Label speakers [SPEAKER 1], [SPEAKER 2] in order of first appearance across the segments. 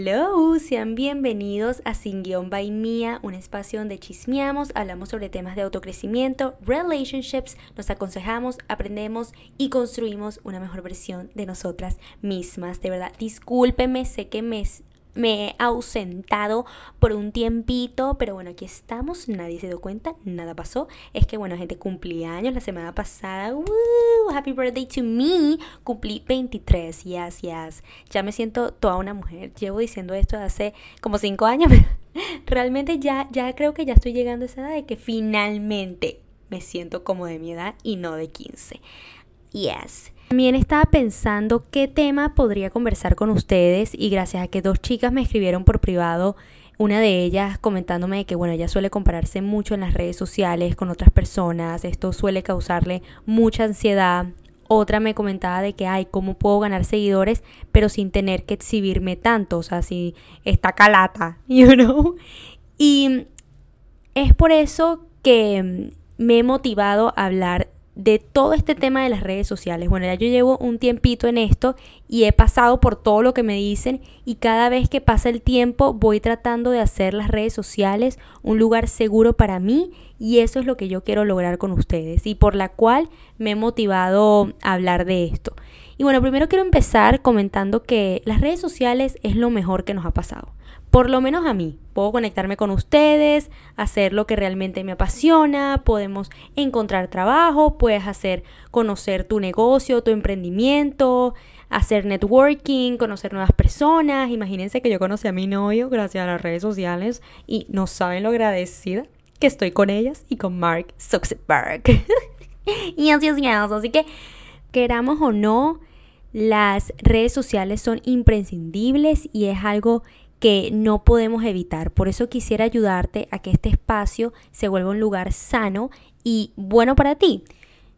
[SPEAKER 1] Hello, sean bienvenidos a Sin Guión by Mía, un espacio donde chismeamos, hablamos sobre temas de autocrecimiento, relationships, nos aconsejamos, aprendemos y construimos una mejor versión de nosotras mismas. De verdad, discúlpeme, sé que me me he ausentado por un tiempito, pero bueno, aquí estamos, nadie se dio cuenta, nada pasó. Es que bueno, gente cumplí años la semana pasada. Happy birthday to me. Cumplí 23, yes, yes. Ya me siento toda una mujer. Llevo diciendo esto hace como 5 años, realmente ya, ya creo que ya estoy llegando a esa edad de que finalmente me siento como de mi edad y no de 15. Yes. También estaba pensando qué tema podría conversar con ustedes y gracias a que dos chicas me escribieron por privado, una de ellas comentándome que bueno, ella suele compararse mucho en las redes sociales con otras personas, esto suele causarle mucha ansiedad. Otra me comentaba de que, ay, ¿cómo puedo ganar seguidores pero sin tener que exhibirme tanto? O sea, si está calata, you know. Y es por eso que me he motivado a hablar de todo este tema de las redes sociales. Bueno, ya yo llevo un tiempito en esto y he pasado por todo lo que me dicen y cada vez que pasa el tiempo voy tratando de hacer las redes sociales un lugar seguro para mí y eso es lo que yo quiero lograr con ustedes y por la cual me he motivado a hablar de esto. Y bueno, primero quiero empezar comentando que las redes sociales es lo mejor que nos ha pasado por lo menos a mí. Puedo conectarme con ustedes, hacer lo que realmente me apasiona, podemos encontrar trabajo, puedes hacer conocer tu negocio, tu emprendimiento, hacer networking, conocer nuevas personas. Imagínense que yo conocí a mi novio gracias a las redes sociales y no saben lo agradecida que estoy con ellas y con Mark Zuckerberg. y es, así que queramos o no, las redes sociales son imprescindibles y es algo que no podemos evitar. Por eso quisiera ayudarte a que este espacio se vuelva un lugar sano y bueno para ti.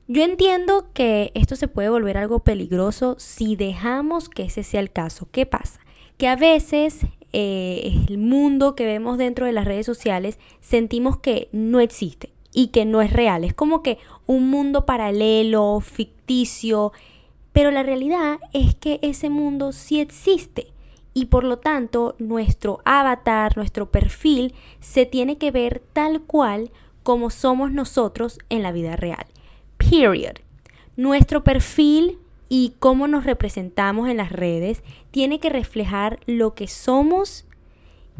[SPEAKER 1] Yo entiendo que esto se puede volver algo peligroso si dejamos que ese sea el caso. ¿Qué pasa? Que a veces eh, el mundo que vemos dentro de las redes sociales sentimos que no existe y que no es real. Es como que un mundo paralelo, ficticio, pero la realidad es que ese mundo sí existe y por lo tanto nuestro avatar, nuestro perfil se tiene que ver tal cual como somos nosotros en la vida real. Period. Nuestro perfil y cómo nos representamos en las redes tiene que reflejar lo que somos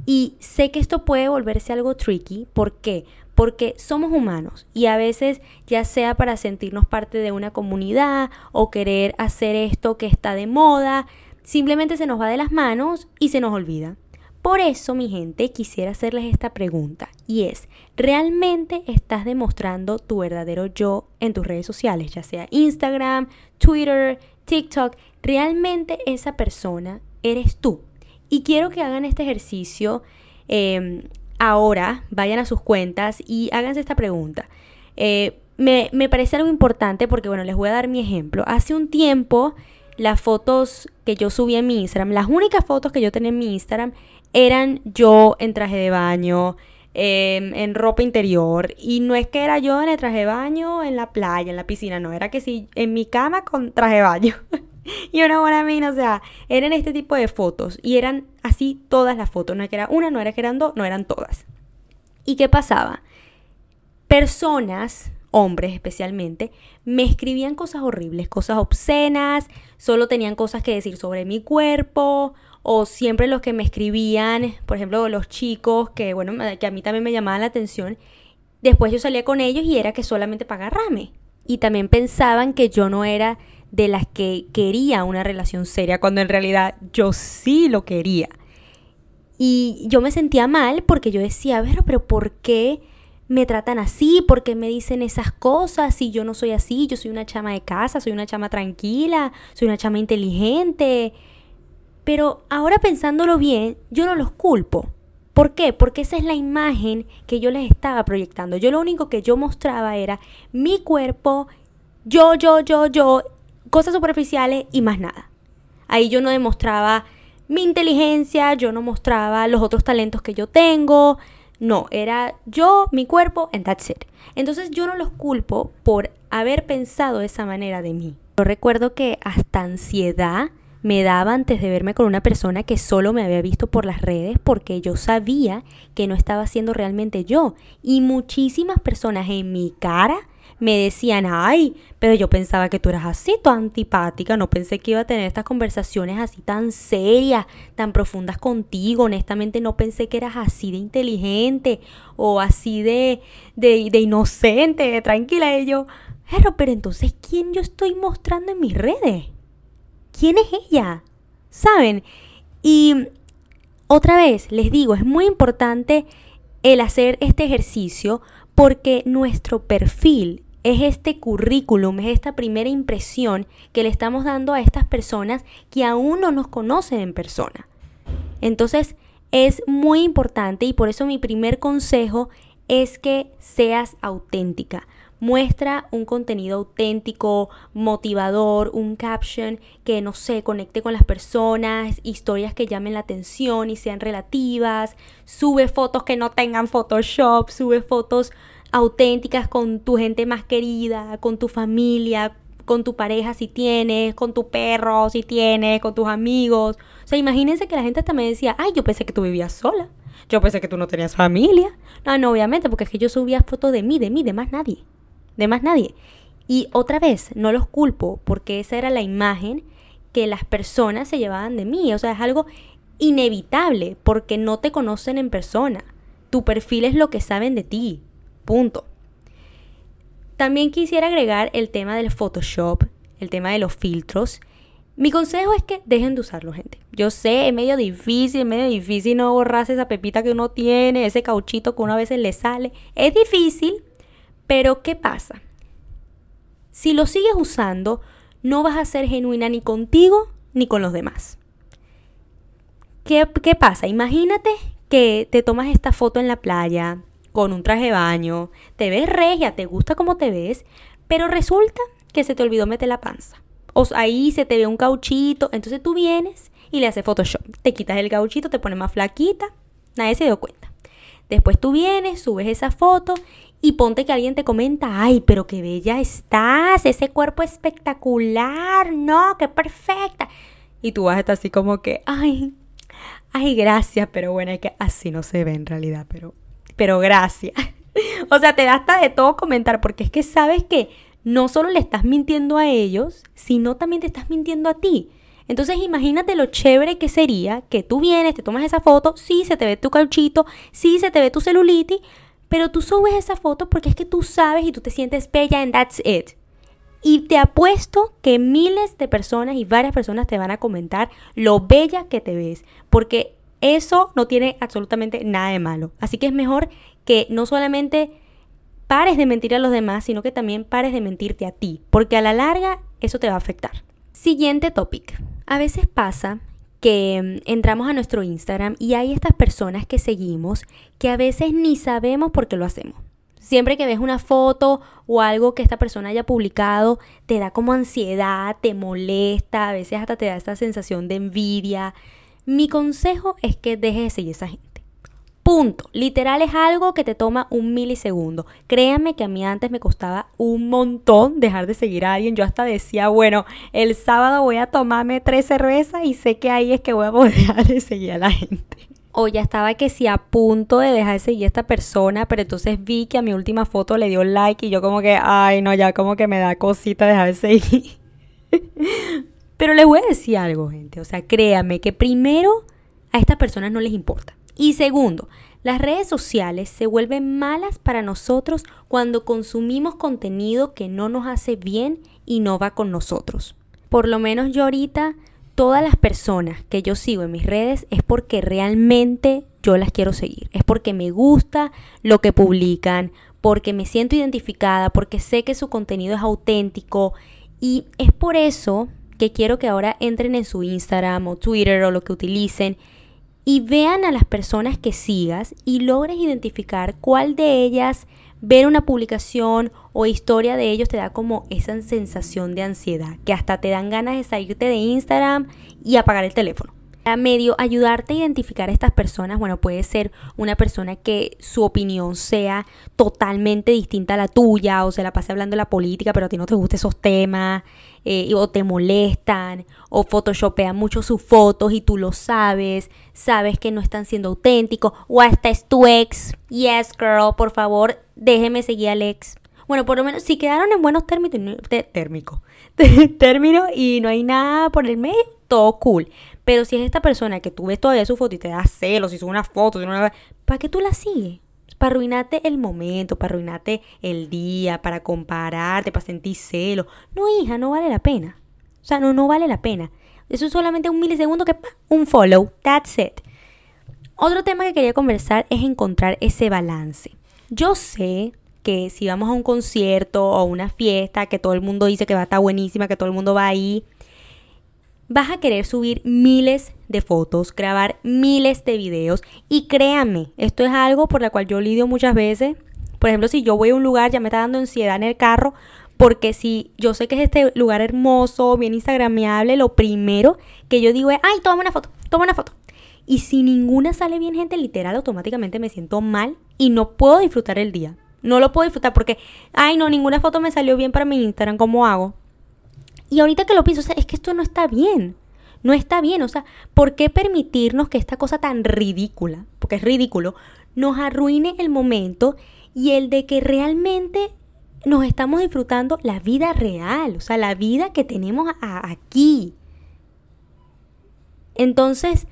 [SPEAKER 1] y sé que esto puede volverse algo tricky. ¿Por qué? Porque somos humanos y a veces ya sea para sentirnos parte de una comunidad o querer hacer esto que está de moda, simplemente se nos va de las manos y se nos olvida. Por eso, mi gente, quisiera hacerles esta pregunta y es, ¿realmente estás demostrando tu verdadero yo en tus redes sociales, ya sea Instagram, Twitter, TikTok? ¿Realmente esa persona eres tú? Y quiero que hagan este ejercicio em, ahora, vayan a sus cuentas y háganse esta pregunta. Eh, me, me parece algo importante porque, bueno, les voy a dar mi ejemplo. Hace un tiempo las fotos que yo subí en mi Instagram, las únicas fotos que yo tenía en mi Instagram eran yo en traje de baño, em, en ropa interior. Y no es que era yo en el traje de baño, en la playa, en la piscina, no, era que sí, en mi cama con traje de baño. y una buena mina, o sea, eran este tipo de fotos. Y eran así todas las fotos, no era que era una, no era que eran dos, no eran todas. ¿Y qué pasaba? Personas hombres especialmente, me escribían cosas horribles, cosas obscenas, solo tenían cosas que decir sobre mi cuerpo, o siempre los que me escribían, por ejemplo, los chicos que, bueno, que a mí también me llamaban la atención, después yo salía con ellos y era que solamente para agarrarme. Y también pensaban que yo no era de las que quería una relación seria, cuando en realidad yo sí lo quería. Y yo me sentía mal porque yo decía, a pero ¿por qué? Me tratan así, porque me dicen esas cosas, si yo no soy así, yo soy una chama de casa, soy una chama tranquila, soy una chama inteligente. Pero ahora pensándolo bien, yo no los culpo. ¿Por qué? Porque esa es la imagen que yo les estaba proyectando. Yo lo único que yo mostraba era mi cuerpo, yo, yo, yo, yo, cosas superficiales y más nada. Ahí yo no demostraba mi inteligencia, yo no mostraba los otros talentos que yo tengo, no, era yo, mi cuerpo, and that's it. Entonces yo no los culpo por haber pensado esa manera de mí. Yo recuerdo que hasta ansiedad me daba antes de verme con una persona que solo me había visto por las redes porque yo sabía que no estaba siendo realmente yo. Y muchísimas personas en mi cara me decían, ay, pero yo pensaba que tú eras así, tan antipática, no pensé que iba a tener estas conversaciones así tan serias, tan profundas contigo, honestamente no pensé que eras así de inteligente o así de, de, de inocente, de tranquila. Y yo, pero, pero entonces, ¿quién yo estoy mostrando en mis redes? ¿Quién es ella? ¿Saben? Y otra vez, les digo, es muy importante el hacer este ejercicio porque nuestro perfil es este currículum, es esta primera impresión que le estamos dando a estas personas que aún no nos conocen en persona. Entonces, es muy importante y por eso mi primer consejo es que seas auténtica. Muestra un contenido auténtico, motivador, un caption que, no sé, conecte con las personas, historias que llamen la atención y sean relativas. Sube fotos que no tengan Photoshop, sube fotos auténticas con tu gente más querida, con tu familia, con tu pareja si tienes, con tu perro si tienes, con tus amigos. O sea, imagínense que la gente hasta me decía, ay, yo pensé que tú vivías sola. Yo pensé que tú no tenías familia. No, no, obviamente, porque es que yo subía fotos de mí, de mí, de más nadie. De más nadie. Y otra vez, no los culpo, porque esa era la imagen que las personas se llevaban de mí. O sea, es algo inevitable, porque no te conocen en persona. Tu perfil es lo que saben de ti. Punto. También quisiera agregar el tema del Photoshop, el tema de los filtros. Mi consejo es que dejen de usarlo, gente. Yo sé, es medio difícil, es medio difícil no borrarse esa pepita que uno tiene, ese cauchito que uno a veces le sale. Es difícil, pero ¿qué pasa? Si lo sigues usando, no vas a ser genuina ni contigo ni con los demás. ¿Qué, qué pasa? Imagínate que te tomas esta foto en la playa, con un traje de baño, te ves regia, te gusta cómo te ves, pero resulta que se te olvidó meter la panza. O ahí se te ve un cauchito, entonces tú vienes y le haces Photoshop. Te quitas el cauchito, te pones más flaquita, nadie se dio cuenta. Después tú vienes, subes esa foto y ponte que alguien te comenta, ay, pero qué bella estás, ese cuerpo espectacular, no, qué perfecta. Y tú vas a así como que, ay, ay, gracias, pero bueno, que así no se ve en realidad, pero pero gracias. o sea, te da hasta de todo comentar, porque es que sabes que no solo le estás mintiendo a ellos, sino también te estás mintiendo a ti. Entonces imagínate lo chévere que sería que tú vienes, te tomas esa foto, sí se te ve tu cauchito, sí se te ve tu celulitis, pero tú subes esa foto porque es que tú sabes y tú te sientes bella and that's it. Y te apuesto que miles de personas y varias personas te van a comentar lo bella que te ves, porque eso no tiene absolutamente nada de malo. Así que es mejor que no solamente pares de mentir a los demás, sino que también pares de mentirte a ti, porque a la larga eso te va a afectar. Siguiente topic. A veces pasa que mm, entramos a nuestro Instagram y hay estas personas que seguimos que a veces ni sabemos por qué lo hacemos. Siempre que ves una foto o algo que esta persona haya publicado, te da como ansiedad, te molesta, a veces hasta te da esta sensación de envidia, mi consejo es que dejes de seguir esa gente. Punto. Literal es algo que te toma un milisegundo. Créanme que a mí antes me costaba un montón dejar de seguir a alguien. Yo hasta decía, bueno, el sábado voy a tomarme tres cervezas y sé que ahí es que voy a poder dejar de seguir a la gente. O ya estaba que si a punto de dejar de seguir a esta persona, pero entonces vi que a mi última foto le dio like y yo como que, ay no, ya como que me da cosita dejar de seguir. Pero les voy a decir algo, gente. O sea, créame que primero a estas personas no les importa. Y segundo, las redes sociales se vuelven malas para nosotros cuando consumimos contenido que no nos hace bien y no va con nosotros. Por lo menos yo ahorita, todas las personas que yo sigo en mis redes es porque realmente yo las quiero seguir. Es porque me gusta lo que publican, porque me siento identificada, porque sé que su contenido es auténtico. Y es por eso que quiero que ahora entren en su Instagram o Twitter o lo que utilicen y vean a las personas que sigas y logres identificar cuál de ellas ver una publicación o historia de ellos te da como esa sensación de ansiedad, que hasta te dan ganas de salirte de Instagram y apagar el teléfono. A medio ayudarte a identificar a estas personas, bueno, puede ser una persona que su opinión sea totalmente distinta a la tuya, o se la pase hablando de la política, pero a ti no te gustan esos temas, eh, o te molestan, o photoshopean mucho sus fotos y tú lo sabes, sabes que no están siendo auténticos, o hasta es tu ex. Yes, girl, por favor, déjeme seguir al ex. Bueno, por lo menos si quedaron en buenos términos, térmico, términos y no hay nada por el medio, todo cool. Pero si es esta persona que tú ves todavía su foto y te da celos, y sube una foto, ¿para qué tú la sigues? Para arruinarte el momento, para arruinarte el día, para compararte, para sentir celos. No, hija, no vale la pena. O sea, no, no vale la pena. Eso es solamente un milisegundo que un follow. That's it. Otro tema que quería conversar es encontrar ese balance. Yo sé si vamos a un concierto o una fiesta que todo el mundo dice que va a estar buenísima, que todo el mundo va ahí, vas a querer subir miles de fotos, grabar miles de videos y créanme, esto es algo por la cual yo lidio muchas veces. Por ejemplo, si yo voy a un lugar ya me está dando ansiedad en el carro porque si yo sé que es este lugar hermoso, bien instagramable, lo primero que yo digo es, ay, toma una foto, toma una foto. Y si ninguna sale bien, gente, literal, automáticamente me siento mal y no puedo disfrutar el día. No lo puedo disfrutar porque, ay, no, ninguna foto me salió bien para mi Instagram, ¿cómo hago? Y ahorita que lo pienso, o sea, es que esto no está bien. No está bien, o sea, ¿por qué permitirnos que esta cosa tan ridícula, porque es ridículo, nos arruine el momento y el de que realmente nos estamos disfrutando la vida real, o sea, la vida que tenemos aquí. Entonces,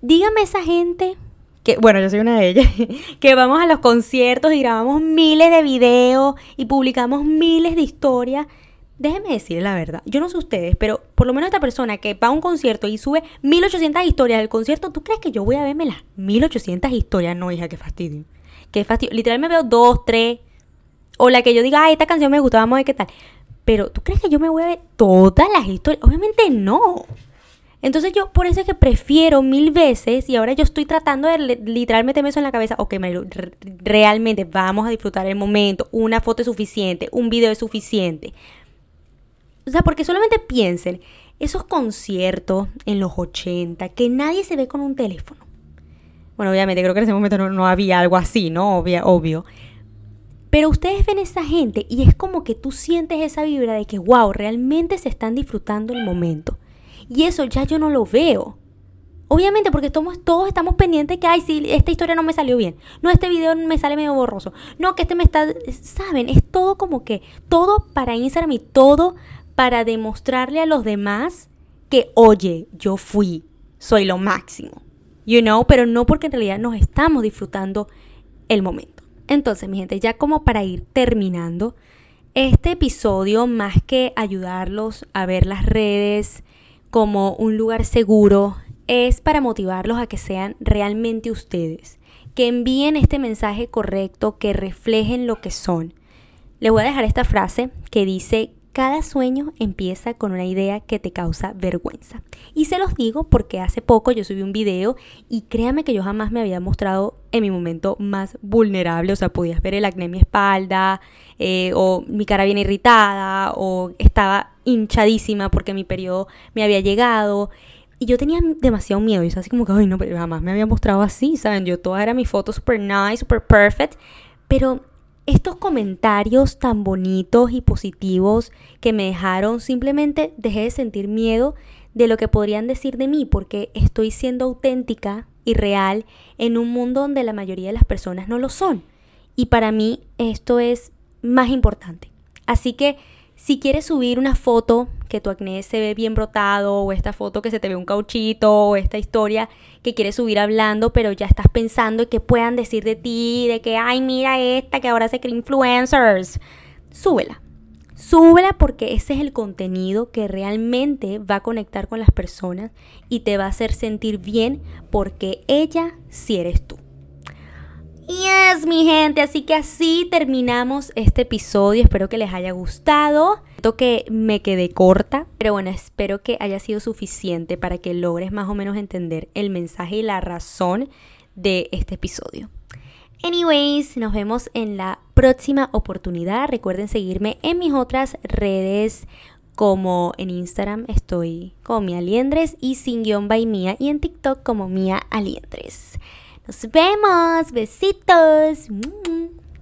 [SPEAKER 1] dígame esa gente bueno, yo soy una de ellas, que vamos a los conciertos y grabamos miles de videos y publicamos miles de historias. Déjenme decirle la verdad, yo no sé ustedes, pero por lo menos esta persona que va a un concierto y sube 1800 historias del concierto, ¿tú crees que yo voy a verme las 1800 historias? No, hija, qué fastidio. Qué fastidio. Literal me veo dos, tres. O la que yo diga, ah, esta canción me gusta, vamos a ver qué tal. Pero, ¿tú crees que yo me voy a ver todas las historias? Obviamente no. Entonces yo por eso es que prefiero mil veces y ahora yo estoy tratando de literalmente meterme eso en la cabeza, ok, realmente vamos a disfrutar el momento, una foto es suficiente, un video es suficiente. O sea, porque solamente piensen, esos conciertos en los 80, que nadie se ve con un teléfono. Bueno, obviamente creo que en ese momento no, había algo así, ¿no? obvio. Pero ustedes ven esa gente y es como que tú sientes esa vibra de que, wow, realmente se están disfrutando el momento. Y eso ya yo no lo veo. Obviamente, porque todos, todos estamos pendientes que, ay, si esta historia no me salió bien. No, este video me sale medio borroso. No, que este me está. ¿Saben? Es todo como que. Todo para Instagram y todo para demostrarle a los demás que, oye, yo fui. Soy lo máximo. You know, pero no porque en realidad nos estamos disfrutando el momento. Entonces, mi gente, ya como para ir terminando, este episodio, más que ayudarlos a ver las redes, como un lugar seguro es para motivarlos a que sean realmente ustedes, que envíen este mensaje correcto, que reflejen lo que son. Les voy a dejar esta frase que dice, cada sueño empieza con una idea que te causa vergüenza. Y se los digo porque hace poco yo subí un video y créame que yo jamás me había mostrado en mi momento más vulnerable. O sea, podías ver el acné en mi espalda, eh, o mi cara bien irritada, o estaba hinchadísima porque mi periodo me había llegado. Y yo tenía demasiado miedo. Y es así como que, ay, no, pero jamás me había mostrado así, ¿saben? Yo toda era mi foto super nice, super perfect. Pero estos comentarios tan bonitos y positivos que me dejaron, simplemente dejé de sentir miedo de lo que podrían decir de mí porque estoy siendo auténtica y real en un mundo donde la mayoría de las personas no lo son. Y para mí esto es más importante. Así que si quieres subir una foto que tu acné se ve bien brotado, o esta foto que se te ve un cauchito, o esta historia que quieres subir hablando, pero ya estás pensando en que puedan decir de ti, de que, ay, mira esta que ahora se cree influencers, súbela. Súbela porque ese es el contenido que realmente va a conectar con las personas y te va a hacer sentir bien porque ella sí eres tú. Yes, mi gente, así que así terminamos este episodio. Espero que les haya gustado. Siento que me quedé corta, pero bueno, espero que haya sido suficiente para que logres más o menos entender el mensaje y la razón de este episodio. Anyways, nos vemos en la próxima oportunidad. Recuerden seguirme en mis otras redes como en Instagram estoy como Mía Aliendres y sin guion by Mía y en TikTok como Mía Aliendres. Nos vemos, besitos.